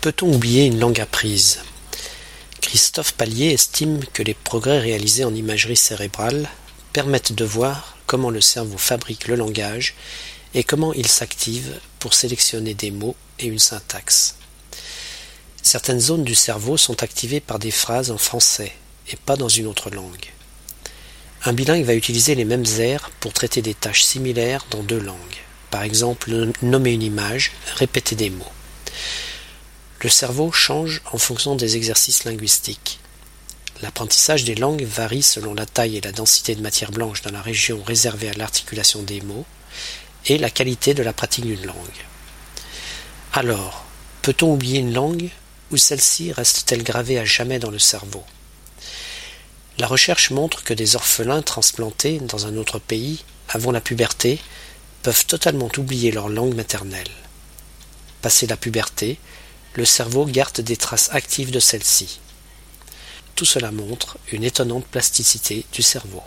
Peut-on oublier une langue apprise? Christophe Pallier estime que les progrès réalisés en imagerie cérébrale permettent de voir comment le cerveau fabrique le langage et comment il s'active pour sélectionner des mots et une syntaxe. Certaines zones du cerveau sont activées par des phrases en français et pas dans une autre langue. Un bilingue va utiliser les mêmes aires pour traiter des tâches similaires dans deux langues. Par exemple, nommer une image, répéter des mots. Le cerveau change en fonction des exercices linguistiques. L'apprentissage des langues varie selon la taille et la densité de matière blanche dans la région réservée à l'articulation des mots et la qualité de la pratique d'une langue. Alors, peut-on oublier une langue ou celle-ci reste-t-elle gravée à jamais dans le cerveau? La recherche montre que des orphelins transplantés dans un autre pays, avant la puberté, peuvent totalement oublier leur langue maternelle. Passé la puberté, le cerveau garde des traces actives de celle-ci. Tout cela montre une étonnante plasticité du cerveau.